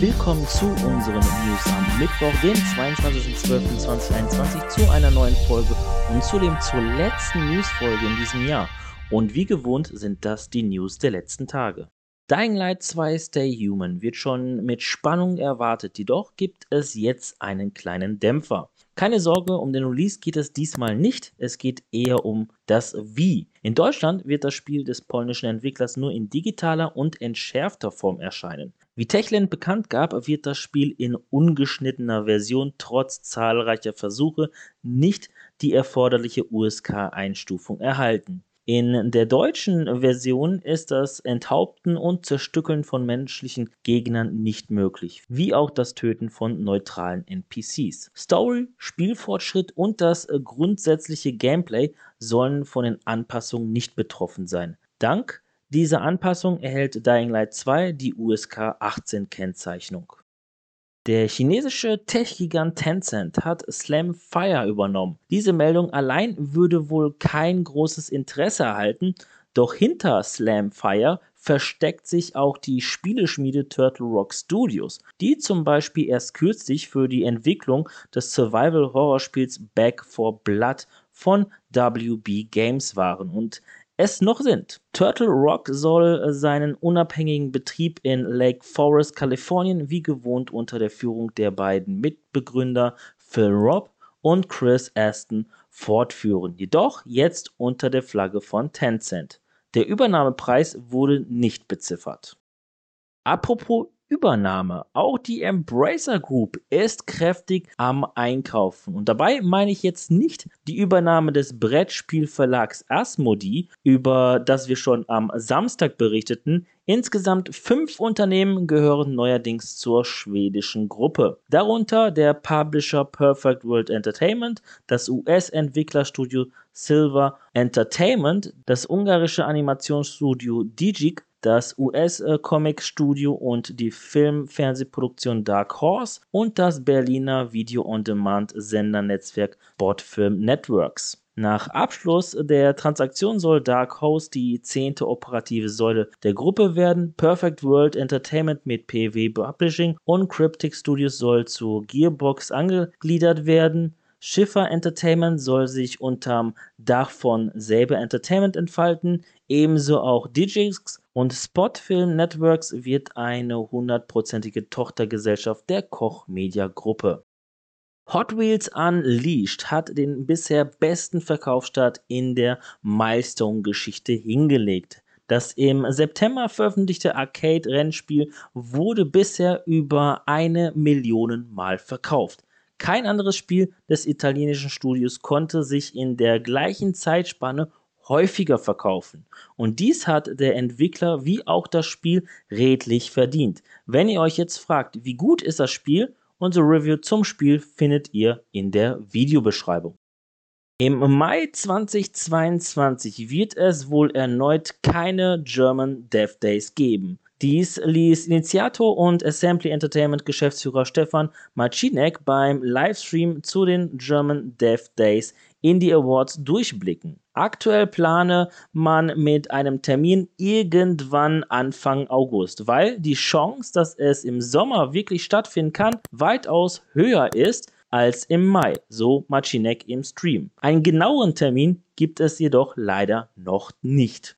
willkommen zu unseren News am Mittwoch, den 22.12.2021, zu einer neuen Folge und zudem zur letzten Newsfolge in diesem Jahr. Und wie gewohnt sind das die News der letzten Tage. Dying Light 2 Stay Human wird schon mit Spannung erwartet, jedoch gibt es jetzt einen kleinen Dämpfer. Keine Sorge, um den Release geht es diesmal nicht, es geht eher um das Wie. In Deutschland wird das Spiel des polnischen Entwicklers nur in digitaler und entschärfter Form erscheinen. Wie Techland bekannt gab, wird das Spiel in ungeschnittener Version trotz zahlreicher Versuche nicht die erforderliche USK-Einstufung erhalten. In der deutschen Version ist das Enthaupten und Zerstückeln von menschlichen Gegnern nicht möglich, wie auch das Töten von neutralen NPCs. Story, Spielfortschritt und das grundsätzliche Gameplay sollen von den Anpassungen nicht betroffen sein. Dank diese Anpassung erhält Dying Light 2 die USK 18 Kennzeichnung. Der chinesische Tech-Gigant Tencent hat Slam Fire übernommen. Diese Meldung allein würde wohl kein großes Interesse erhalten, doch hinter Slam Fire versteckt sich auch die Spieleschmiede Turtle Rock Studios, die zum Beispiel erst kürzlich für die Entwicklung des Survival-Horrorspiels Back 4 Blood von WB Games waren und es noch sind. Turtle Rock soll seinen unabhängigen Betrieb in Lake Forest, Kalifornien, wie gewohnt unter der Führung der beiden Mitbegründer Phil Robb und Chris Aston fortführen, jedoch jetzt unter der Flagge von Tencent. Der Übernahmepreis wurde nicht beziffert. Apropos Übernahme. Auch die Embracer Group ist kräftig am Einkaufen. Und dabei meine ich jetzt nicht die Übernahme des Brettspielverlags Asmodee, über das wir schon am Samstag berichteten. Insgesamt fünf Unternehmen gehören neuerdings zur schwedischen Gruppe. Darunter der Publisher Perfect World Entertainment, das US-Entwicklerstudio Silver Entertainment, das ungarische Animationsstudio Digic das US-Comic-Studio und die Film-Fernsehproduktion Dark Horse und das Berliner Video-on-Demand-Sendernetzwerk Botfilm Networks. Nach Abschluss der Transaktion soll Dark Horse die zehnte operative Säule der Gruppe werden. Perfect World Entertainment mit PW Publishing und Cryptic Studios soll zu Gearbox angegliedert werden. Schiffer Entertainment soll sich unterm Dach von Saber Entertainment entfalten, ebenso auch Digix und Spotfilm Networks wird eine hundertprozentige Tochtergesellschaft der Koch Media Gruppe. Hot Wheels Unleashed hat den bisher besten Verkaufsstart in der Milestone-Geschichte hingelegt. Das im September veröffentlichte Arcade-Rennspiel wurde bisher über eine Million Mal verkauft. Kein anderes Spiel des italienischen Studios konnte sich in der gleichen Zeitspanne häufiger verkaufen. Und dies hat der Entwickler wie auch das Spiel redlich verdient. Wenn ihr euch jetzt fragt, wie gut ist das Spiel, unsere Review zum Spiel findet ihr in der Videobeschreibung. Im Mai 2022 wird es wohl erneut keine German Dev Days geben. Dies ließ Initiator und Assembly Entertainment Geschäftsführer Stefan Marcinek beim Livestream zu den German Dev Days Indie Awards durchblicken. Aktuell plane man mit einem Termin irgendwann Anfang August, weil die Chance, dass es im Sommer wirklich stattfinden kann, weitaus höher ist als im Mai, so Macinek im Stream. Einen genauen Termin gibt es jedoch leider noch nicht.